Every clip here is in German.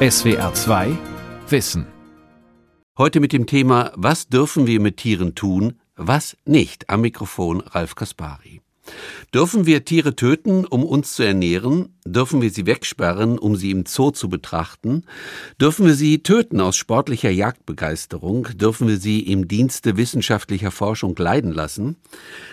SWR 2 Wissen. Heute mit dem Thema Was dürfen wir mit Tieren tun, was nicht? Am Mikrofon Ralf Kaspari. Dürfen wir Tiere töten, um uns zu ernähren? Dürfen wir sie wegsperren, um sie im Zoo zu betrachten? Dürfen wir sie töten aus sportlicher Jagdbegeisterung? Dürfen wir sie im Dienste wissenschaftlicher Forschung leiden lassen?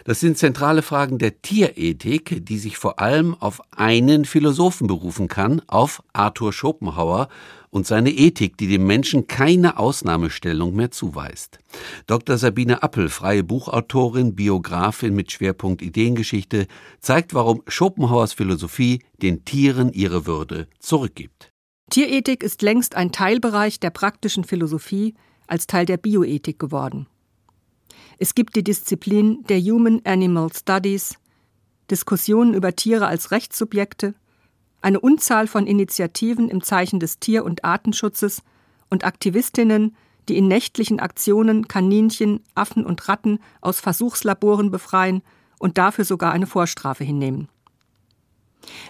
Das sind zentrale Fragen der Tierethik, die sich vor allem auf einen Philosophen berufen kann, auf Arthur Schopenhauer und seine Ethik, die dem Menschen keine Ausnahmestellung mehr zuweist. Dr. Sabine Appel, freie Buchautorin, Biografin mit Schwerpunkt Ideengeschichte, zeigt, warum Schopenhauers Philosophie den Tieren ihre Würde zurückgibt. Tierethik ist längst ein Teilbereich der praktischen Philosophie als Teil der Bioethik geworden. Es gibt die Disziplin der Human Animal Studies, Diskussionen über Tiere als Rechtssubjekte, eine Unzahl von Initiativen im Zeichen des Tier- und Artenschutzes und Aktivistinnen, die in nächtlichen Aktionen Kaninchen, Affen und Ratten aus Versuchslaboren befreien und dafür sogar eine Vorstrafe hinnehmen.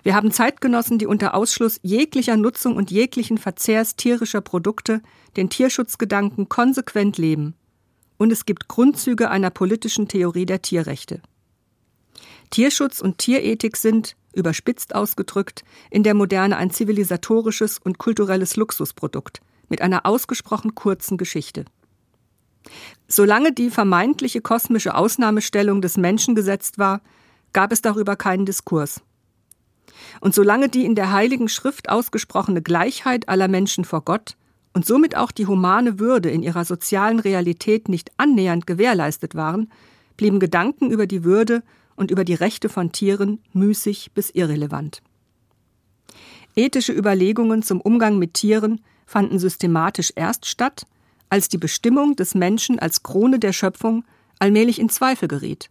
Wir haben Zeitgenossen, die unter Ausschluss jeglicher Nutzung und jeglichen Verzehrs tierischer Produkte den Tierschutzgedanken konsequent leben. Und es gibt Grundzüge einer politischen Theorie der Tierrechte. Tierschutz und Tierethik sind, überspitzt ausgedrückt, in der Moderne ein zivilisatorisches und kulturelles Luxusprodukt mit einer ausgesprochen kurzen Geschichte. Solange die vermeintliche kosmische Ausnahmestellung des Menschen gesetzt war, gab es darüber keinen Diskurs. Und solange die in der Heiligen Schrift ausgesprochene Gleichheit aller Menschen vor Gott und somit auch die humane Würde in ihrer sozialen Realität nicht annähernd gewährleistet waren, blieben Gedanken über die Würde und über die Rechte von Tieren müßig bis irrelevant. Ethische Überlegungen zum Umgang mit Tieren fanden systematisch erst statt, als die Bestimmung des Menschen als Krone der Schöpfung allmählich in Zweifel geriet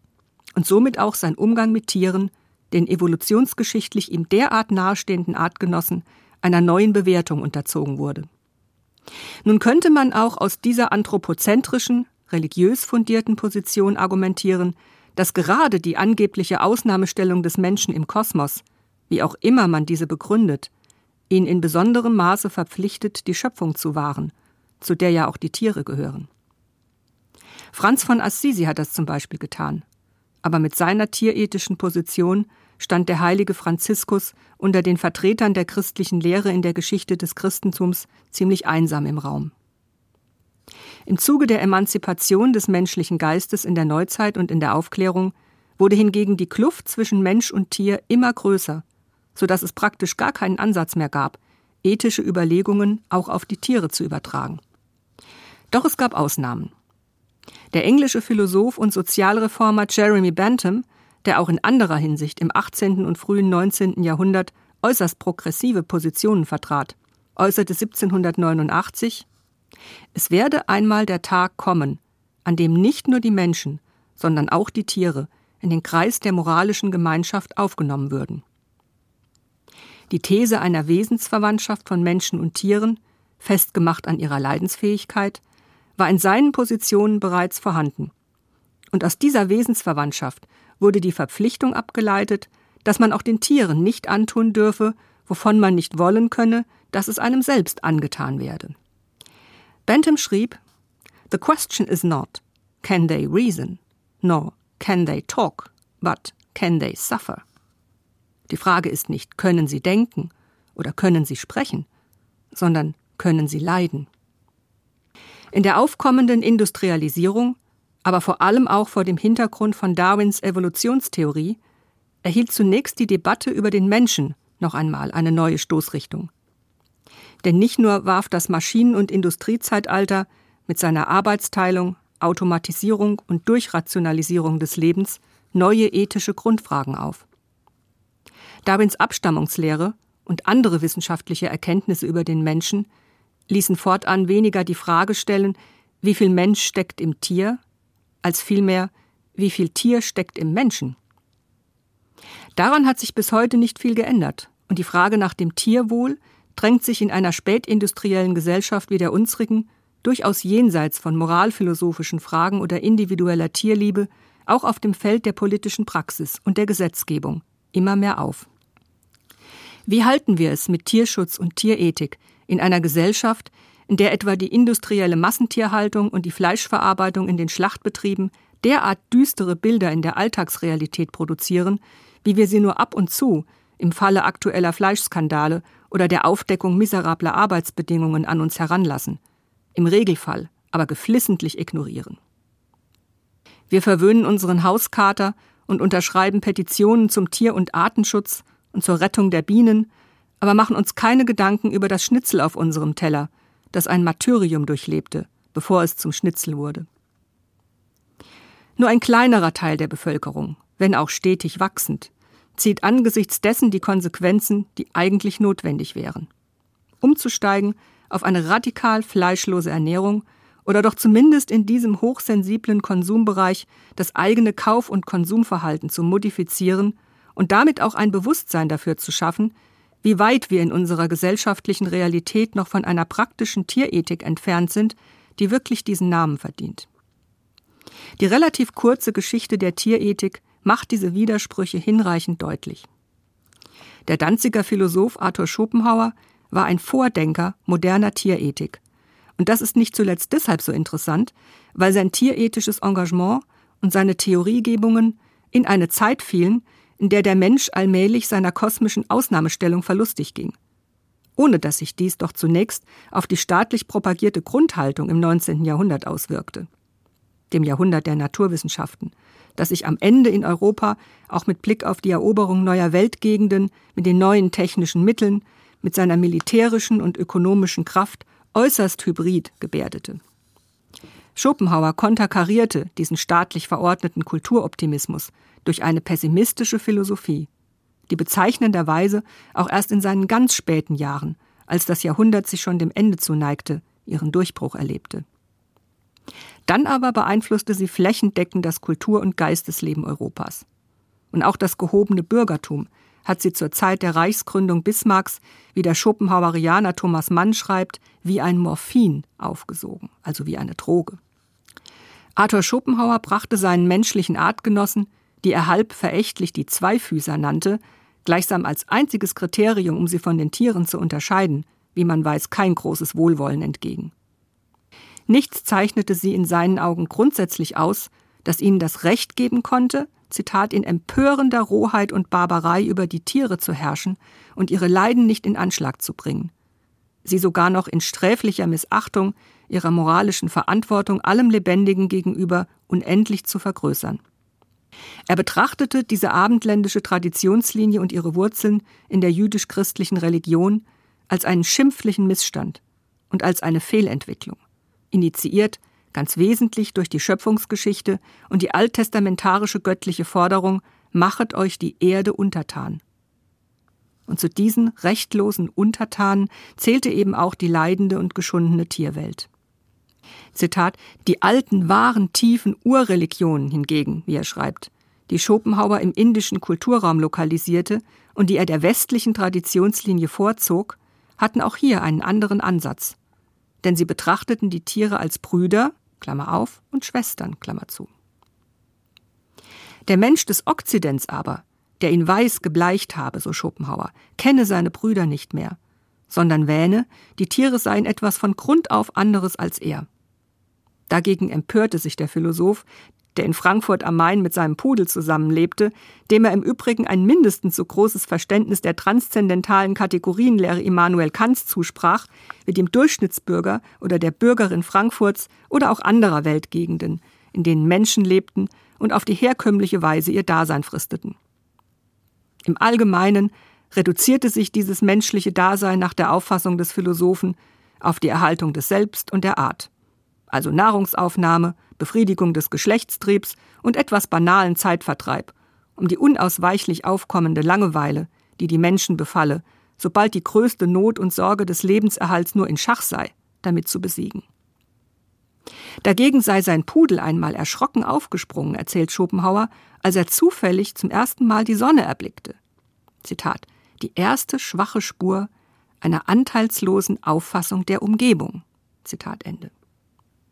und somit auch sein Umgang mit Tieren, den evolutionsgeschichtlich ihm derart nahestehenden Artgenossen, einer neuen Bewertung unterzogen wurde. Nun könnte man auch aus dieser anthropozentrischen, religiös fundierten Position argumentieren, dass gerade die angebliche Ausnahmestellung des Menschen im Kosmos, wie auch immer man diese begründet, ihn in besonderem Maße verpflichtet, die Schöpfung zu wahren, zu der ja auch die Tiere gehören. Franz von Assisi hat das zum Beispiel getan. Aber mit seiner tierethischen Position stand der heilige Franziskus unter den Vertretern der christlichen Lehre in der Geschichte des Christentums ziemlich einsam im Raum. Im Zuge der Emanzipation des menschlichen Geistes in der Neuzeit und in der Aufklärung wurde hingegen die Kluft zwischen Mensch und Tier immer größer, so dass es praktisch gar keinen Ansatz mehr gab, ethische Überlegungen auch auf die Tiere zu übertragen. Doch es gab Ausnahmen. Der englische Philosoph und Sozialreformer Jeremy Bentham, der auch in anderer Hinsicht im 18. und frühen 19. Jahrhundert äußerst progressive Positionen vertrat, äußerte 1789 es werde einmal der Tag kommen, an dem nicht nur die Menschen, sondern auch die Tiere in den Kreis der moralischen Gemeinschaft aufgenommen würden. Die These einer Wesensverwandtschaft von Menschen und Tieren, festgemacht an ihrer Leidensfähigkeit, war in seinen Positionen bereits vorhanden. Und aus dieser Wesensverwandtschaft wurde die Verpflichtung abgeleitet, dass man auch den Tieren nicht antun dürfe, wovon man nicht wollen könne, dass es einem selbst angetan werde. Bentham schrieb, The question is not, can they reason, nor can they talk, but can they suffer? Die Frage ist nicht, können sie denken oder können sie sprechen, sondern können sie leiden. In der aufkommenden Industrialisierung, aber vor allem auch vor dem Hintergrund von Darwins Evolutionstheorie, erhielt zunächst die Debatte über den Menschen noch einmal eine neue Stoßrichtung. Denn nicht nur warf das Maschinen- und Industriezeitalter mit seiner Arbeitsteilung, Automatisierung und Durchrationalisierung des Lebens neue ethische Grundfragen auf. Darwins Abstammungslehre und andere wissenschaftliche Erkenntnisse über den Menschen ließen fortan weniger die Frage stellen, wie viel Mensch steckt im Tier, als vielmehr, wie viel Tier steckt im Menschen. Daran hat sich bis heute nicht viel geändert, und die Frage nach dem Tierwohl drängt sich in einer spätindustriellen Gesellschaft wie der unsrigen durchaus jenseits von moralphilosophischen Fragen oder individueller Tierliebe auch auf dem Feld der politischen Praxis und der Gesetzgebung immer mehr auf. Wie halten wir es mit Tierschutz und Tierethik in einer Gesellschaft, in der etwa die industrielle Massentierhaltung und die Fleischverarbeitung in den Schlachtbetrieben derart düstere Bilder in der Alltagsrealität produzieren, wie wir sie nur ab und zu im Falle aktueller Fleischskandale oder der Aufdeckung miserabler Arbeitsbedingungen an uns heranlassen, im Regelfall aber geflissentlich ignorieren. Wir verwöhnen unseren Hauskater und unterschreiben Petitionen zum Tier- und Artenschutz und zur Rettung der Bienen, aber machen uns keine Gedanken über das Schnitzel auf unserem Teller, das ein Martyrium durchlebte, bevor es zum Schnitzel wurde. Nur ein kleinerer Teil der Bevölkerung, wenn auch stetig wachsend, zieht angesichts dessen die Konsequenzen, die eigentlich notwendig wären. Umzusteigen auf eine radikal fleischlose Ernährung oder doch zumindest in diesem hochsensiblen Konsumbereich das eigene Kauf- und Konsumverhalten zu modifizieren und damit auch ein Bewusstsein dafür zu schaffen, wie weit wir in unserer gesellschaftlichen Realität noch von einer praktischen Tierethik entfernt sind, die wirklich diesen Namen verdient. Die relativ kurze Geschichte der Tierethik macht diese Widersprüche hinreichend deutlich. Der Danziger Philosoph Arthur Schopenhauer war ein Vordenker moderner Tierethik. Und das ist nicht zuletzt deshalb so interessant, weil sein tierethisches Engagement und seine Theoriegebungen in eine Zeit fielen, in der der Mensch allmählich seiner kosmischen Ausnahmestellung verlustig ging. Ohne dass sich dies doch zunächst auf die staatlich propagierte Grundhaltung im 19. Jahrhundert auswirkte, dem Jahrhundert der Naturwissenschaften, das sich am Ende in Europa auch mit Blick auf die Eroberung neuer Weltgegenden, mit den neuen technischen Mitteln, mit seiner militärischen und ökonomischen Kraft äußerst hybrid gebärdete. Schopenhauer konterkarierte diesen staatlich verordneten Kulturoptimismus durch eine pessimistische Philosophie, die bezeichnenderweise auch erst in seinen ganz späten Jahren, als das Jahrhundert sich schon dem Ende zuneigte, ihren Durchbruch erlebte. Dann aber beeinflusste sie flächendeckend das Kultur- und Geistesleben Europas. Und auch das gehobene Bürgertum hat sie zur Zeit der Reichsgründung Bismarcks, wie der Schopenhauerianer Thomas Mann schreibt, wie ein Morphin aufgesogen, also wie eine Droge. Arthur Schopenhauer brachte seinen menschlichen Artgenossen, die er halb verächtlich die Zweifüßer nannte, gleichsam als einziges Kriterium, um sie von den Tieren zu unterscheiden, wie man weiß, kein großes Wohlwollen entgegen. Nichts zeichnete sie in seinen Augen grundsätzlich aus, das ihnen das Recht geben konnte, Zitat, in empörender Rohheit und Barbarei über die Tiere zu herrschen und ihre Leiden nicht in Anschlag zu bringen. Sie sogar noch in sträflicher Missachtung ihrer moralischen Verantwortung allem Lebendigen gegenüber unendlich zu vergrößern. Er betrachtete diese abendländische Traditionslinie und ihre Wurzeln in der jüdisch-christlichen Religion als einen schimpflichen Missstand und als eine Fehlentwicklung initiiert ganz wesentlich durch die Schöpfungsgeschichte und die alttestamentarische göttliche Forderung Machet euch die Erde untertan. Und zu diesen rechtlosen Untertanen zählte eben auch die leidende und geschundene Tierwelt. Zitat, die alten, wahren, tiefen Urreligionen hingegen, wie er schreibt, die Schopenhauer im indischen Kulturraum lokalisierte und die er der westlichen Traditionslinie vorzog, hatten auch hier einen anderen Ansatz denn sie betrachteten die Tiere als Brüder, Klammer auf, und Schwestern, Klammer zu. Der Mensch des Okzidents aber, der ihn weiß gebleicht habe, so Schopenhauer, kenne seine Brüder nicht mehr, sondern wähne, die Tiere seien etwas von Grund auf anderes als er. Dagegen empörte sich der Philosoph, der in Frankfurt am Main mit seinem Pudel zusammenlebte, dem er im Übrigen ein mindestens so großes Verständnis der transzendentalen Kategorienlehre Immanuel Kants zusprach, wie dem Durchschnittsbürger oder der Bürgerin Frankfurts oder auch anderer Weltgegenden, in denen Menschen lebten und auf die herkömmliche Weise ihr Dasein fristeten. Im Allgemeinen reduzierte sich dieses menschliche Dasein nach der Auffassung des Philosophen auf die Erhaltung des Selbst und der Art, also Nahrungsaufnahme, Befriedigung des Geschlechtstriebs und etwas banalen Zeitvertreib, um die unausweichlich aufkommende Langeweile, die die Menschen befalle, sobald die größte Not und Sorge des Lebenserhalts nur in Schach sei, damit zu besiegen. Dagegen sei sein Pudel einmal erschrocken aufgesprungen, erzählt Schopenhauer, als er zufällig zum ersten Mal die Sonne erblickte. Zitat: Die erste schwache Spur einer anteilslosen Auffassung der Umgebung. Zitat Ende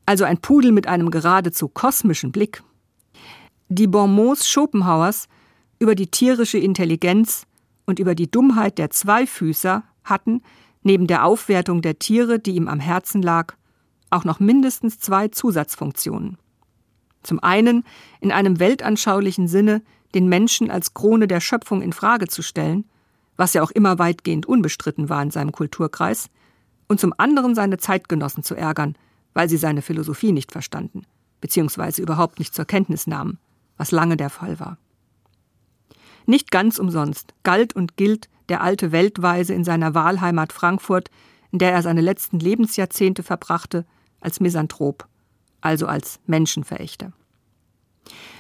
also ein Pudel mit einem geradezu kosmischen Blick. Die Bonmots Schopenhauers über die tierische Intelligenz und über die Dummheit der Zweifüßer hatten, neben der Aufwertung der Tiere, die ihm am Herzen lag, auch noch mindestens zwei Zusatzfunktionen. Zum einen in einem weltanschaulichen Sinne den Menschen als Krone der Schöpfung in Frage zu stellen, was ja auch immer weitgehend unbestritten war in seinem Kulturkreis, und zum anderen seine Zeitgenossen zu ärgern, weil sie seine Philosophie nicht verstanden, beziehungsweise überhaupt nicht zur Kenntnis nahmen, was lange der Fall war. Nicht ganz umsonst galt und gilt der alte Weltweise in seiner Wahlheimat Frankfurt, in der er seine letzten Lebensjahrzehnte verbrachte, als Misanthrop, also als Menschenverächter.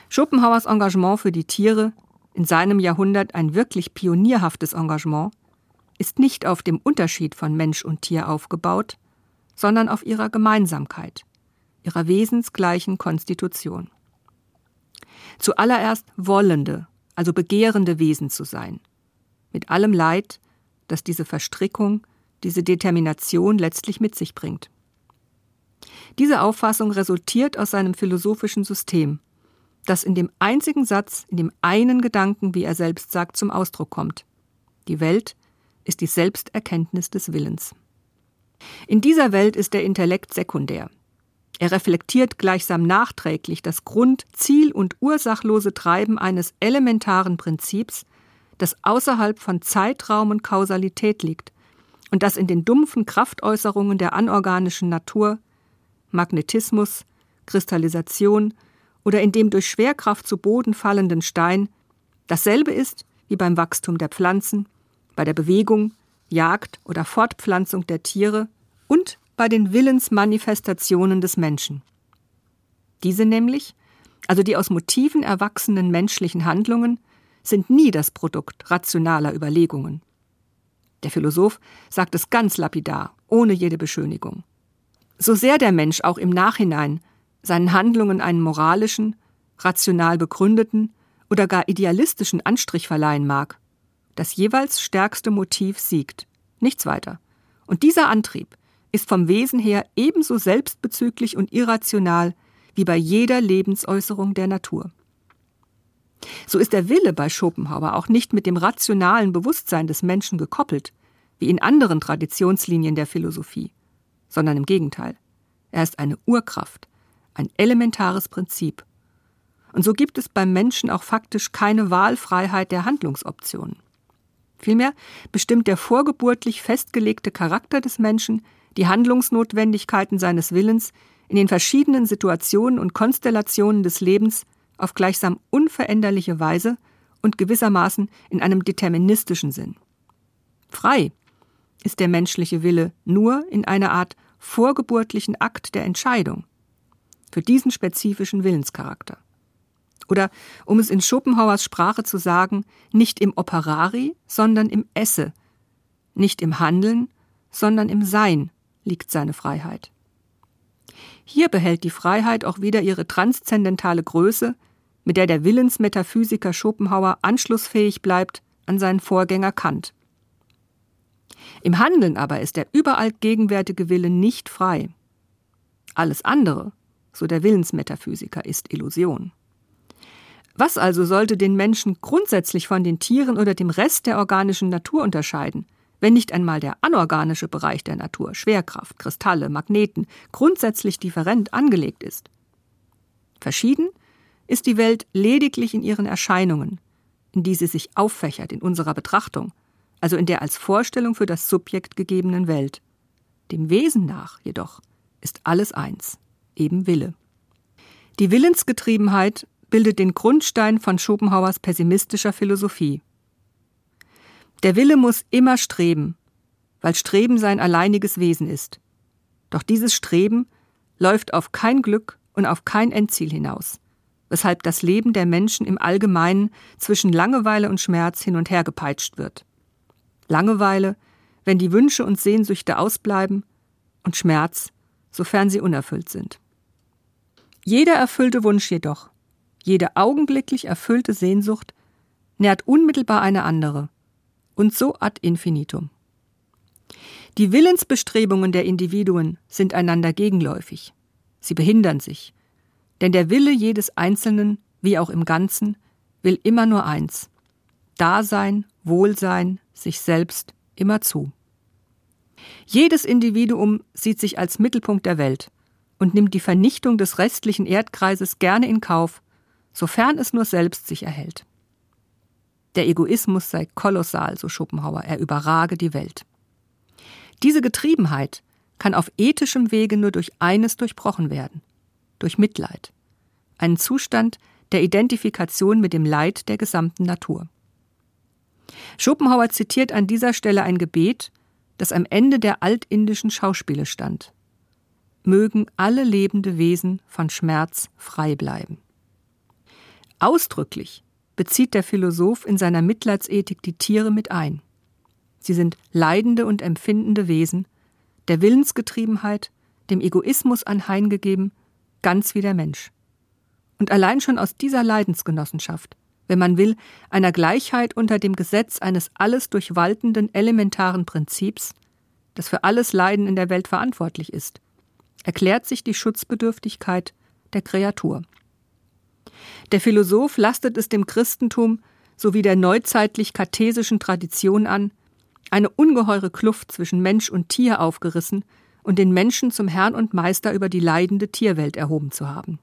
Schopenhauers Engagement für die Tiere, in seinem Jahrhundert ein wirklich pionierhaftes Engagement, ist nicht auf dem Unterschied von Mensch und Tier aufgebaut, sondern auf ihrer Gemeinsamkeit, ihrer wesensgleichen Konstitution. Zuallererst wollende, also begehrende Wesen zu sein, mit allem Leid, das diese Verstrickung, diese Determination letztlich mit sich bringt. Diese Auffassung resultiert aus seinem philosophischen System, das in dem einzigen Satz, in dem einen Gedanken, wie er selbst sagt, zum Ausdruck kommt. Die Welt ist die Selbsterkenntnis des Willens. In dieser Welt ist der Intellekt sekundär. Er reflektiert gleichsam nachträglich das Grund-, Ziel- und ursachlose Treiben eines elementaren Prinzips, das außerhalb von Zeitraum und Kausalität liegt und das in den dumpfen Kraftäußerungen der anorganischen Natur, Magnetismus, Kristallisation oder in dem durch Schwerkraft zu Boden fallenden Stein dasselbe ist wie beim Wachstum der Pflanzen, bei der Bewegung, Jagd oder Fortpflanzung der Tiere und bei den Willensmanifestationen des Menschen. Diese nämlich, also die aus Motiven erwachsenen menschlichen Handlungen, sind nie das Produkt rationaler Überlegungen. Der Philosoph sagt es ganz lapidar, ohne jede Beschönigung. So sehr der Mensch auch im Nachhinein seinen Handlungen einen moralischen, rational begründeten oder gar idealistischen Anstrich verleihen mag, das jeweils stärkste Motiv siegt, nichts weiter. Und dieser Antrieb ist vom Wesen her ebenso selbstbezüglich und irrational wie bei jeder Lebensäußerung der Natur. So ist der Wille bei Schopenhauer auch nicht mit dem rationalen Bewusstsein des Menschen gekoppelt, wie in anderen Traditionslinien der Philosophie, sondern im Gegenteil. Er ist eine Urkraft, ein elementares Prinzip. Und so gibt es beim Menschen auch faktisch keine Wahlfreiheit der Handlungsoptionen. Vielmehr bestimmt der vorgeburtlich festgelegte Charakter des Menschen die Handlungsnotwendigkeiten seines Willens in den verschiedenen Situationen und Konstellationen des Lebens auf gleichsam unveränderliche Weise und gewissermaßen in einem deterministischen Sinn. Frei ist der menschliche Wille nur in einer Art vorgeburtlichen Akt der Entscheidung für diesen spezifischen Willenscharakter. Oder, um es in Schopenhauers Sprache zu sagen, nicht im Operari, sondern im Esse. Nicht im Handeln, sondern im Sein liegt seine Freiheit. Hier behält die Freiheit auch wieder ihre transzendentale Größe, mit der der Willensmetaphysiker Schopenhauer anschlussfähig bleibt an seinen Vorgänger Kant. Im Handeln aber ist der überall gegenwärtige Wille nicht frei. Alles andere, so der Willensmetaphysiker, ist Illusion. Was also sollte den Menschen grundsätzlich von den Tieren oder dem Rest der organischen Natur unterscheiden, wenn nicht einmal der anorganische Bereich der Natur, Schwerkraft, Kristalle, Magneten, grundsätzlich different angelegt ist? Verschieden ist die Welt lediglich in ihren Erscheinungen, in die sie sich auffächert in unserer Betrachtung, also in der als Vorstellung für das Subjekt gegebenen Welt. Dem Wesen nach jedoch ist alles eins, eben Wille. Die Willensgetriebenheit bildet den Grundstein von Schopenhauers pessimistischer Philosophie. Der Wille muss immer streben, weil Streben sein alleiniges Wesen ist. Doch dieses Streben läuft auf kein Glück und auf kein Endziel hinaus, weshalb das Leben der Menschen im Allgemeinen zwischen Langeweile und Schmerz hin und her gepeitscht wird. Langeweile, wenn die Wünsche und Sehnsüchte ausbleiben, und Schmerz, sofern sie unerfüllt sind. Jeder erfüllte Wunsch jedoch jede augenblicklich erfüllte Sehnsucht nährt unmittelbar eine andere, und so ad infinitum. Die Willensbestrebungen der Individuen sind einander gegenläufig. Sie behindern sich, denn der Wille jedes Einzelnen, wie auch im Ganzen, will immer nur eins Dasein Wohlsein, sich selbst immer zu. Jedes Individuum sieht sich als Mittelpunkt der Welt und nimmt die Vernichtung des restlichen Erdkreises gerne in Kauf, sofern es nur selbst sich erhält. Der Egoismus sei kolossal, so Schopenhauer, er überrage die Welt. Diese Getriebenheit kann auf ethischem Wege nur durch eines durchbrochen werden, durch Mitleid, einen Zustand der Identifikation mit dem Leid der gesamten Natur. Schopenhauer zitiert an dieser Stelle ein Gebet, das am Ende der altindischen Schauspiele stand. Mögen alle lebende Wesen von Schmerz frei bleiben. Ausdrücklich bezieht der Philosoph in seiner Mitleidsethik die Tiere mit ein. Sie sind leidende und empfindende Wesen, der Willensgetriebenheit, dem Egoismus anheimgegeben, ganz wie der Mensch. Und allein schon aus dieser Leidensgenossenschaft, wenn man will, einer Gleichheit unter dem Gesetz eines alles durchwaltenden elementaren Prinzips, das für alles Leiden in der Welt verantwortlich ist, erklärt sich die Schutzbedürftigkeit der Kreatur. Der Philosoph lastet es dem Christentum sowie der neuzeitlich-kartesischen Tradition an, eine ungeheure Kluft zwischen Mensch und Tier aufgerissen und den Menschen zum Herrn und Meister über die leidende Tierwelt erhoben zu haben.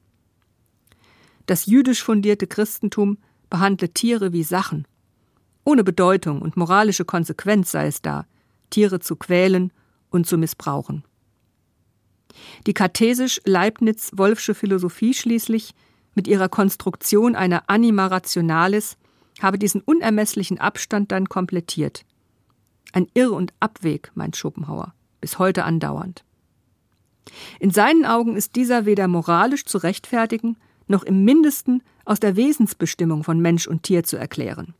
Das jüdisch fundierte Christentum behandle Tiere wie Sachen. Ohne Bedeutung und moralische Konsequenz sei es da, Tiere zu quälen und zu missbrauchen. Die kartesisch-leibniz-wolfsche Philosophie schließlich mit ihrer Konstruktion einer Anima Rationalis habe diesen unermesslichen Abstand dann komplettiert. Ein Irr- und Abweg, meint Schopenhauer, bis heute andauernd. In seinen Augen ist dieser weder moralisch zu rechtfertigen, noch im mindesten aus der Wesensbestimmung von Mensch und Tier zu erklären.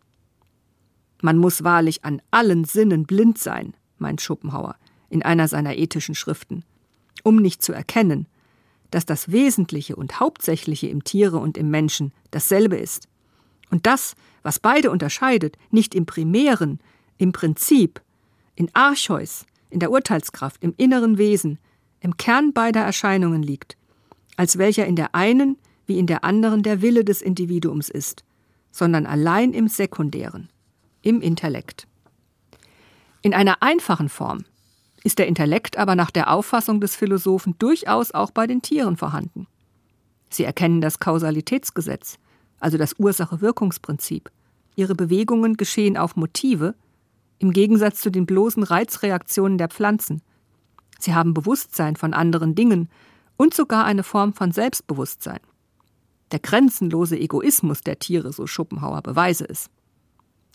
Man muss wahrlich an allen Sinnen blind sein, meint Schopenhauer in einer seiner ethischen Schriften, um nicht zu erkennen, dass das Wesentliche und Hauptsächliche im Tiere und im Menschen dasselbe ist. Und das, was beide unterscheidet, nicht im Primären, im Prinzip, in Archeus, in der Urteilskraft, im inneren Wesen, im Kern beider Erscheinungen liegt, als welcher in der einen wie in der anderen der Wille des Individuums ist, sondern allein im Sekundären, im Intellekt. In einer einfachen Form ist der Intellekt aber nach der Auffassung des Philosophen durchaus auch bei den Tieren vorhanden. Sie erkennen das Kausalitätsgesetz, also das Ursache-Wirkungsprinzip. Ihre Bewegungen geschehen auf Motive, im Gegensatz zu den bloßen Reizreaktionen der Pflanzen. Sie haben Bewusstsein von anderen Dingen und sogar eine Form von Selbstbewusstsein. Der grenzenlose Egoismus der Tiere, so Schopenhauer, beweise es.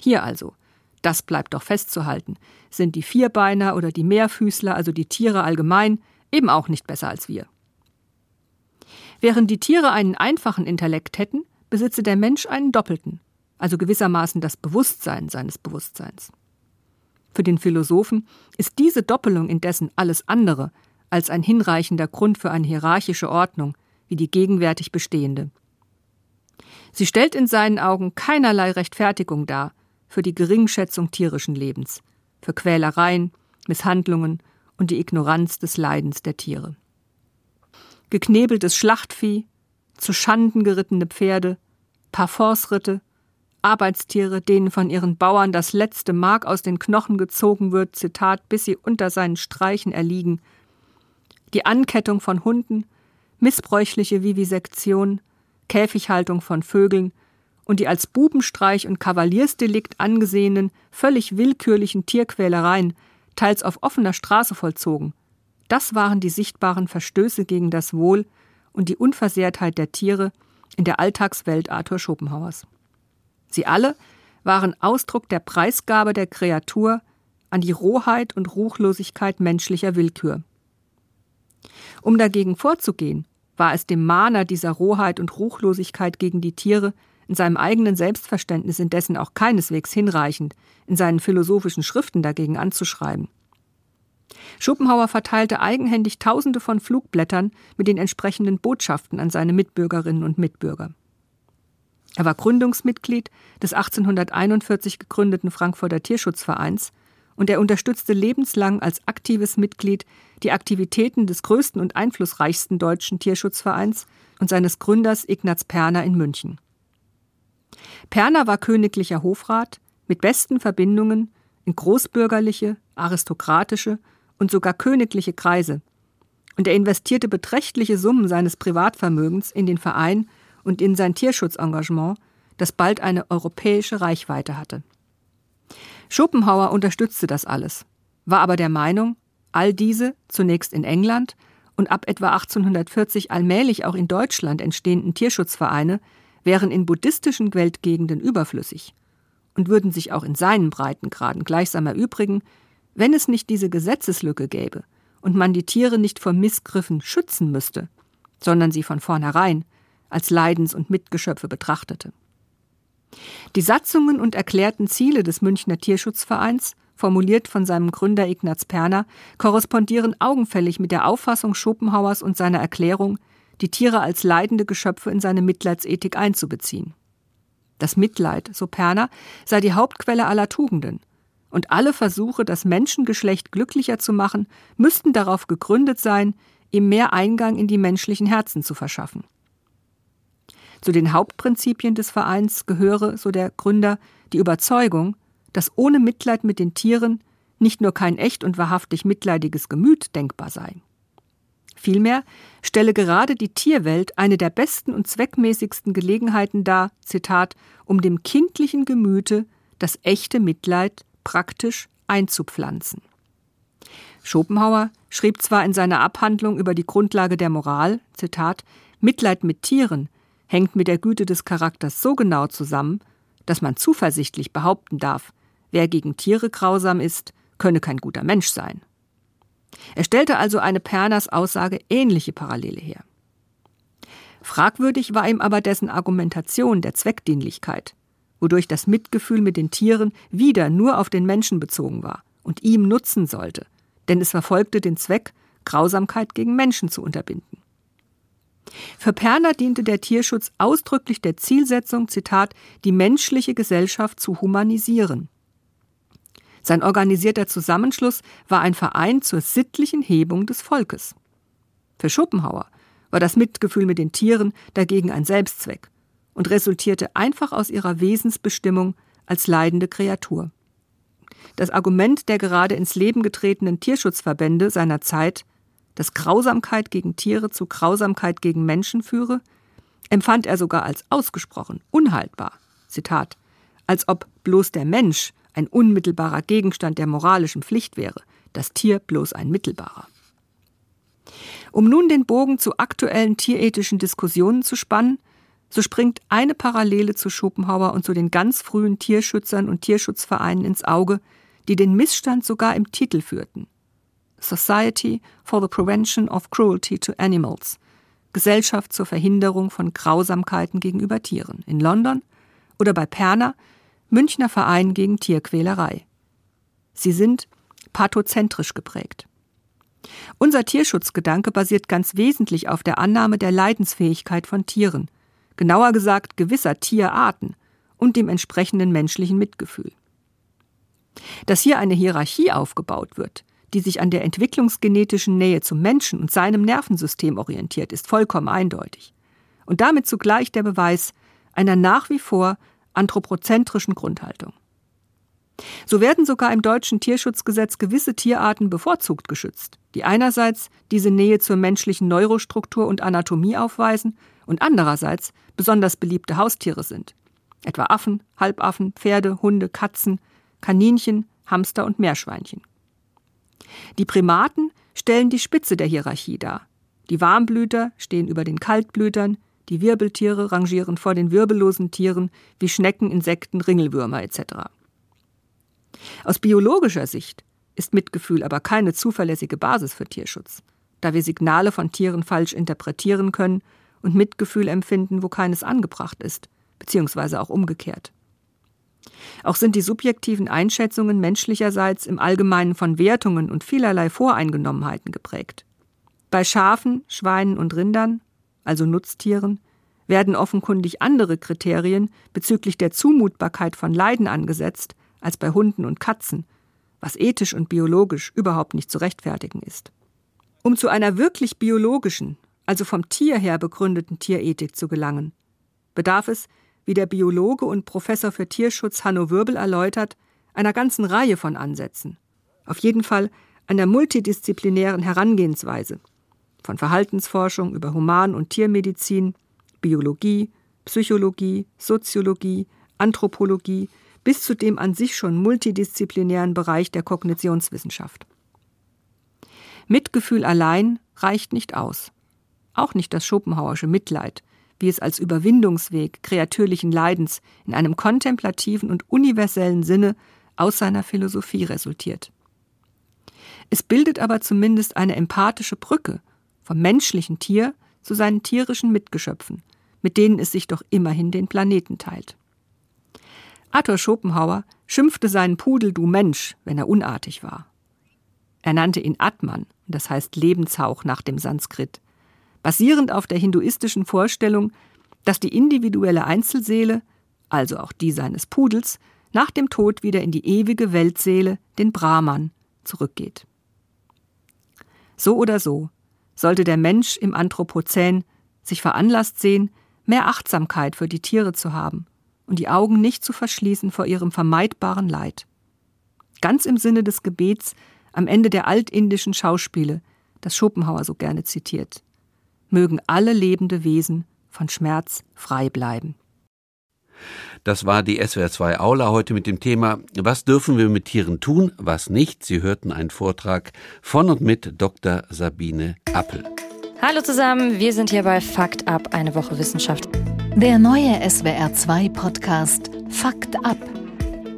Hier also das bleibt doch festzuhalten, sind die Vierbeiner oder die Mehrfüßler, also die Tiere allgemein, eben auch nicht besser als wir. Während die Tiere einen einfachen Intellekt hätten, besitze der Mensch einen doppelten, also gewissermaßen das Bewusstsein seines Bewusstseins. Für den Philosophen ist diese Doppelung indessen alles andere als ein hinreichender Grund für eine hierarchische Ordnung, wie die gegenwärtig bestehende. Sie stellt in seinen Augen keinerlei Rechtfertigung dar für die Geringschätzung tierischen Lebens, für Quälereien, Misshandlungen und die Ignoranz des Leidens der Tiere. Geknebeltes Schlachtvieh, zu Schanden gerittene Pferde, Parforceritte, Arbeitstiere, denen von ihren Bauern das letzte Mark aus den Knochen gezogen wird, Zitat, bis sie unter seinen Streichen erliegen, die Ankettung von Hunden, missbräuchliche Vivisektion, Käfighaltung von Vögeln und die als Bubenstreich und Kavaliersdelikt angesehenen, völlig willkürlichen Tierquälereien, teils auf offener Straße vollzogen. Das waren die sichtbaren Verstöße gegen das Wohl und die Unversehrtheit der Tiere in der Alltagswelt Arthur Schopenhauers. Sie alle waren Ausdruck der Preisgabe der Kreatur an die Rohheit und Ruchlosigkeit menschlicher Willkür. Um dagegen vorzugehen, war es dem Mahner dieser Rohheit und Ruchlosigkeit gegen die Tiere in seinem eigenen Selbstverständnis indessen auch keineswegs hinreichend, in seinen philosophischen Schriften dagegen anzuschreiben. Schopenhauer verteilte eigenhändig Tausende von Flugblättern mit den entsprechenden Botschaften an seine Mitbürgerinnen und Mitbürger. Er war Gründungsmitglied des 1841 gegründeten Frankfurter Tierschutzvereins und er unterstützte lebenslang als aktives Mitglied die Aktivitäten des größten und einflussreichsten deutschen Tierschutzvereins und seines Gründers Ignaz Perner in München. Perner war königlicher Hofrat, mit besten Verbindungen in großbürgerliche, aristokratische und sogar königliche Kreise. Und er investierte beträchtliche Summen seines Privatvermögens in den Verein und in sein Tierschutzengagement, das bald eine europäische Reichweite hatte. Schopenhauer unterstützte das alles, war aber der Meinung, all diese, zunächst in England und ab etwa 1840 allmählich auch in Deutschland entstehenden Tierschutzvereine, wären in buddhistischen Weltgegenden überflüssig und würden sich auch in seinen Breitengraden gleichsam erübrigen, wenn es nicht diese Gesetzeslücke gäbe und man die Tiere nicht vor Missgriffen schützen müsste, sondern sie von vornherein als Leidens- und Mitgeschöpfe betrachtete. Die Satzungen und erklärten Ziele des Münchner Tierschutzvereins, formuliert von seinem Gründer Ignaz Perner, korrespondieren augenfällig mit der Auffassung Schopenhauers und seiner Erklärung, die Tiere als leidende Geschöpfe in seine Mitleidsethik einzubeziehen. Das Mitleid, so Perner, sei die Hauptquelle aller Tugenden, und alle Versuche, das Menschengeschlecht glücklicher zu machen, müssten darauf gegründet sein, ihm mehr Eingang in die menschlichen Herzen zu verschaffen. Zu den Hauptprinzipien des Vereins gehöre, so der Gründer, die Überzeugung, dass ohne Mitleid mit den Tieren nicht nur kein echt und wahrhaftig mitleidiges Gemüt denkbar sei. Vielmehr stelle gerade die Tierwelt eine der besten und zweckmäßigsten Gelegenheiten dar, Zitat, um dem kindlichen Gemüte das echte Mitleid praktisch einzupflanzen. Schopenhauer schrieb zwar in seiner Abhandlung über die Grundlage der Moral, Zitat, Mitleid mit Tieren hängt mit der Güte des Charakters so genau zusammen, dass man zuversichtlich behaupten darf, wer gegen Tiere grausam ist, könne kein guter Mensch sein. Er stellte also eine Perners Aussage ähnliche Parallele her. Fragwürdig war ihm aber dessen Argumentation der Zweckdienlichkeit, wodurch das Mitgefühl mit den Tieren wieder nur auf den Menschen bezogen war und ihm nutzen sollte, denn es verfolgte den Zweck, Grausamkeit gegen Menschen zu unterbinden. Für Perner diente der Tierschutz ausdrücklich der Zielsetzung, Zitat, die menschliche Gesellschaft zu humanisieren. Sein organisierter Zusammenschluss war ein Verein zur sittlichen Hebung des Volkes. Für Schopenhauer war das Mitgefühl mit den Tieren dagegen ein Selbstzweck und resultierte einfach aus ihrer Wesensbestimmung als leidende Kreatur. Das Argument der gerade ins Leben getretenen Tierschutzverbände seiner Zeit, dass Grausamkeit gegen Tiere zu Grausamkeit gegen Menschen führe, empfand er sogar als ausgesprochen unhaltbar. Zitat, als ob bloß der Mensch ein unmittelbarer Gegenstand der moralischen Pflicht wäre, das Tier bloß ein mittelbarer. Um nun den Bogen zu aktuellen tierethischen Diskussionen zu spannen, so springt eine Parallele zu Schopenhauer und zu den ganz frühen Tierschützern und Tierschutzvereinen ins Auge, die den Missstand sogar im Titel führten. Society for the Prevention of Cruelty to Animals, Gesellschaft zur Verhinderung von Grausamkeiten gegenüber Tieren in London oder bei Perner Münchner Verein gegen Tierquälerei. Sie sind pathozentrisch geprägt. Unser Tierschutzgedanke basiert ganz wesentlich auf der Annahme der Leidensfähigkeit von Tieren, genauer gesagt gewisser Tierarten und dem entsprechenden menschlichen Mitgefühl. Dass hier eine Hierarchie aufgebaut wird, die sich an der entwicklungsgenetischen Nähe zum Menschen und seinem Nervensystem orientiert, ist vollkommen eindeutig. Und damit zugleich der Beweis einer nach wie vor anthropozentrischen Grundhaltung. So werden sogar im deutschen Tierschutzgesetz gewisse Tierarten bevorzugt geschützt, die einerseits diese Nähe zur menschlichen Neurostruktur und Anatomie aufweisen und andererseits besonders beliebte Haustiere sind, etwa Affen, Halbaffen, Pferde, Hunde, Katzen, Kaninchen, Hamster und Meerschweinchen. Die Primaten stellen die Spitze der Hierarchie dar. Die Warmblüter stehen über den Kaltblütern, die Wirbeltiere rangieren vor den wirbellosen Tieren wie Schnecken, Insekten, Ringelwürmer etc. Aus biologischer Sicht ist Mitgefühl aber keine zuverlässige Basis für Tierschutz, da wir Signale von Tieren falsch interpretieren können und Mitgefühl empfinden, wo keines angebracht ist, beziehungsweise auch umgekehrt. Auch sind die subjektiven Einschätzungen menschlicherseits im Allgemeinen von Wertungen und vielerlei Voreingenommenheiten geprägt. Bei Schafen, Schweinen und Rindern also Nutztieren, werden offenkundig andere Kriterien bezüglich der Zumutbarkeit von Leiden angesetzt als bei Hunden und Katzen, was ethisch und biologisch überhaupt nicht zu rechtfertigen ist. Um zu einer wirklich biologischen, also vom Tier her begründeten Tierethik zu gelangen, bedarf es, wie der Biologe und Professor für Tierschutz Hanno Wirbel erläutert, einer ganzen Reihe von Ansätzen. Auf jeden Fall einer multidisziplinären Herangehensweise. Von Verhaltensforschung über Human- und Tiermedizin, Biologie, Psychologie, Soziologie, Anthropologie bis zu dem an sich schon multidisziplinären Bereich der Kognitionswissenschaft. Mitgefühl allein reicht nicht aus. Auch nicht das Schopenhauersche Mitleid, wie es als Überwindungsweg kreatürlichen Leidens in einem kontemplativen und universellen Sinne aus seiner Philosophie resultiert. Es bildet aber zumindest eine empathische Brücke vom menschlichen Tier zu seinen tierischen Mitgeschöpfen, mit denen es sich doch immerhin den Planeten teilt. Arthur Schopenhauer schimpfte seinen Pudel du Mensch, wenn er unartig war. Er nannte ihn Atman, das heißt Lebenshauch nach dem Sanskrit, basierend auf der hinduistischen Vorstellung, dass die individuelle Einzelseele, also auch die seines Pudels, nach dem Tod wieder in die ewige Weltseele, den Brahman, zurückgeht. So oder so sollte der Mensch im Anthropozän sich veranlasst sehen, mehr Achtsamkeit für die Tiere zu haben und die Augen nicht zu verschließen vor ihrem vermeidbaren Leid. Ganz im Sinne des Gebets am Ende der altindischen Schauspiele, das Schopenhauer so gerne zitiert. Mögen alle lebende Wesen von Schmerz frei bleiben. Das war die SWR2 Aula heute mit dem Thema Was dürfen wir mit Tieren tun, was nicht? Sie hörten einen Vortrag von und mit Dr. Sabine Appel. Hallo zusammen, wir sind hier bei Fakt ab, eine Woche Wissenschaft. Der neue SWR2 Podcast Fakt ab.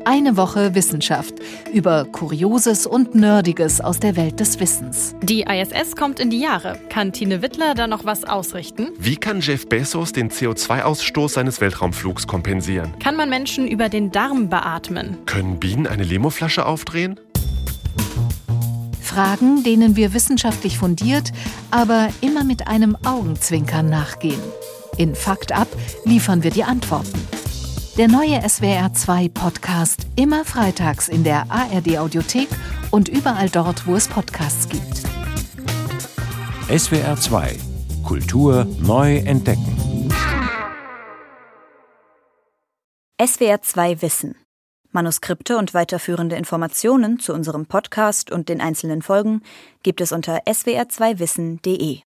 Eine Woche Wissenschaft über Kurioses und Nerdiges aus der Welt des Wissens. Die ISS kommt in die Jahre. Kann Tine Wittler da noch was ausrichten? Wie kann Jeff Bezos den CO2-Ausstoß seines Weltraumflugs kompensieren? Kann man Menschen über den Darm beatmen? Können Bienen eine Limoflasche aufdrehen? Fragen, denen wir wissenschaftlich fundiert, aber immer mit einem Augenzwinkern nachgehen. In Fakt ab liefern wir die Antworten. Der neue SWR2 Podcast immer freitags in der ARD Audiothek und überall dort, wo es Podcasts gibt. SWR2 Kultur neu entdecken. SWR2 Wissen. Manuskripte und weiterführende Informationen zu unserem Podcast und den einzelnen Folgen gibt es unter swr2wissen.de.